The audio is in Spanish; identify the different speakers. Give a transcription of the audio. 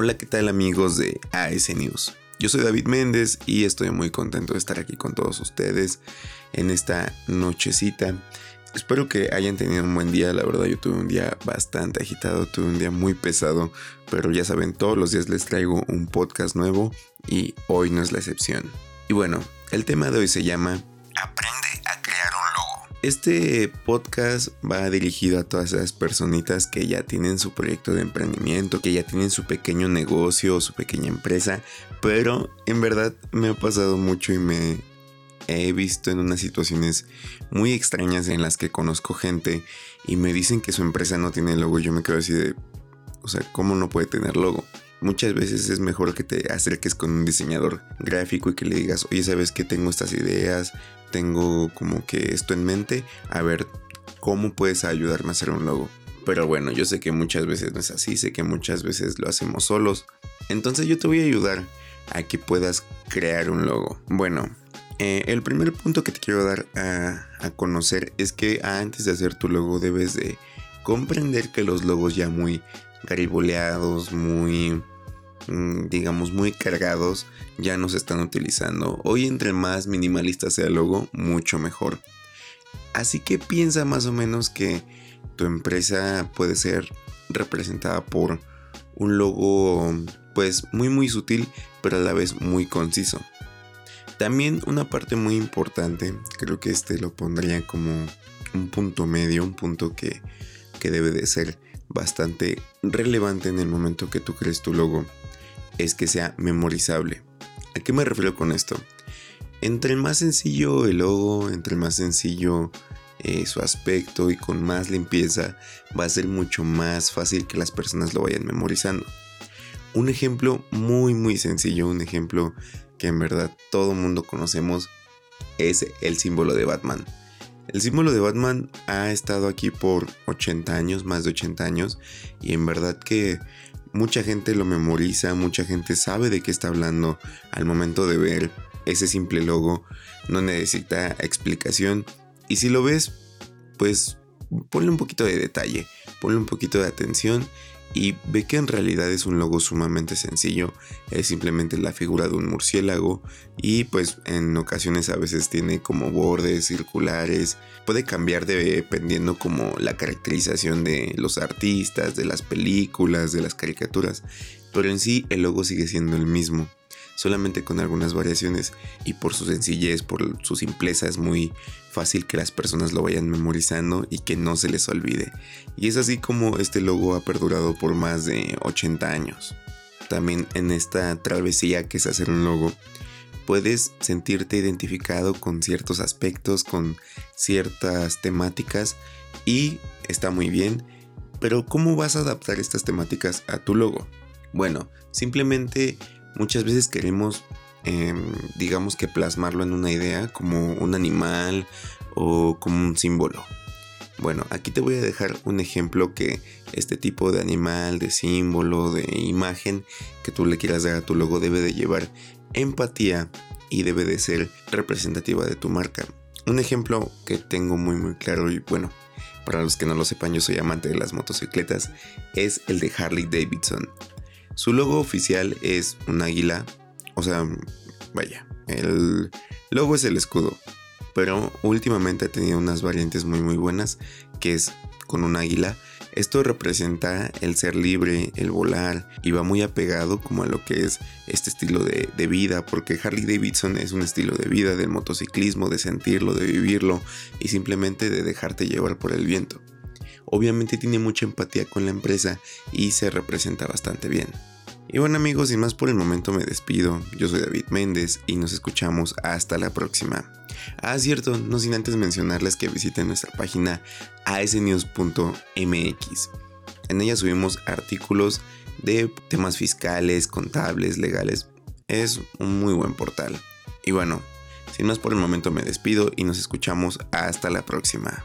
Speaker 1: Hola, ¿qué tal amigos de AS News? Yo soy David Méndez y estoy muy contento de estar aquí con todos ustedes en esta nochecita. Espero que hayan tenido un buen día, la verdad yo tuve un día bastante agitado, tuve un día muy pesado, pero ya saben, todos los días les traigo un podcast nuevo y hoy no es la excepción. Y bueno, el tema de hoy se llama Este podcast va dirigido a todas esas personitas que ya tienen su proyecto de emprendimiento, que ya tienen su pequeño negocio o su pequeña empresa, pero en verdad me ha pasado mucho y me he visto en unas situaciones muy extrañas en las que conozco gente y me dicen que su empresa no tiene logo. Yo me quedo así de, o sea, ¿cómo no puede tener logo? Muchas veces es mejor que te acerques con un diseñador gráfico y que le digas, oye, ¿sabes que tengo estas ideas? Tengo como que esto en mente. A ver, ¿cómo puedes ayudarme a hacer un logo? Pero bueno, yo sé que muchas veces no es así, sé que muchas veces lo hacemos solos. Entonces yo te voy a ayudar a que puedas crear un logo. Bueno, eh, el primer punto que te quiero dar a, a conocer es que antes de hacer tu logo debes de comprender que los logos ya muy gariboleados, muy, digamos, muy cargados, ya no se están utilizando. Hoy entre más minimalista sea el logo, mucho mejor. Así que piensa más o menos que tu empresa puede ser representada por un logo pues muy muy sutil pero a la vez muy conciso. También una parte muy importante, creo que este lo pondría como un punto medio, un punto que, que debe de ser bastante relevante en el momento que tú crees tu logo es que sea memorizable. ¿A qué me refiero con esto? Entre más sencillo el logo, entre más sencillo eh, su aspecto y con más limpieza, va a ser mucho más fácil que las personas lo vayan memorizando. Un ejemplo muy muy sencillo, un ejemplo que en verdad todo mundo conocemos, es el símbolo de Batman. El símbolo de Batman ha estado aquí por 80 años, más de 80 años, y en verdad que mucha gente lo memoriza, mucha gente sabe de qué está hablando al momento de ver ese simple logo, no necesita explicación, y si lo ves, pues ponle un poquito de detalle, ponle un poquito de atención y ve que en realidad es un logo sumamente sencillo, es simplemente la figura de un murciélago y pues en ocasiones a veces tiene como bordes circulares, puede cambiar dependiendo como la caracterización de los artistas, de las películas, de las caricaturas, pero en sí el logo sigue siendo el mismo solamente con algunas variaciones y por su sencillez, por su simpleza es muy fácil que las personas lo vayan memorizando y que no se les olvide. Y es así como este logo ha perdurado por más de 80 años. También en esta travesía que es hacer un logo, puedes sentirte identificado con ciertos aspectos, con ciertas temáticas y está muy bien. Pero ¿cómo vas a adaptar estas temáticas a tu logo? Bueno, simplemente muchas veces queremos, em, digamos que plasmarlo en una idea como un animal o como un símbolo. Bueno, aquí te voy a dejar un ejemplo que este tipo de animal, de símbolo, de imagen que tú le quieras dar a tu logo debe de llevar empatía y debe de ser representativa de tu marca. Un ejemplo que tengo muy muy claro y bueno, para los que no lo sepan yo soy amante de las motocicletas, es el de Harley Davidson. Su logo oficial es un águila, o sea, vaya, el logo es el escudo, pero últimamente ha tenido unas variantes muy muy buenas, que es con un águila. Esto representa el ser libre, el volar y va muy apegado como a lo que es este estilo de, de, vida, porque Harley Davidson es un estilo de vida del motociclismo, de sentirlo, de vivirlo y simplemente de dejarte llevar por el viento. Obviamente tiene mucha empatía con la empresa y se representa bastante bien. Y bueno amigos, sin más por el momento me despido. Yo soy David Méndez y nos escuchamos hasta la próxima. Ah, cierto, no sin antes mencionarles que visiten nuestra página asnews.mx. En ella subimos artículos de temas fiscales, contables, legales. Es un muy buen portal. Y bueno, sin más por el momento me despido y nos escuchamos hasta la próxima.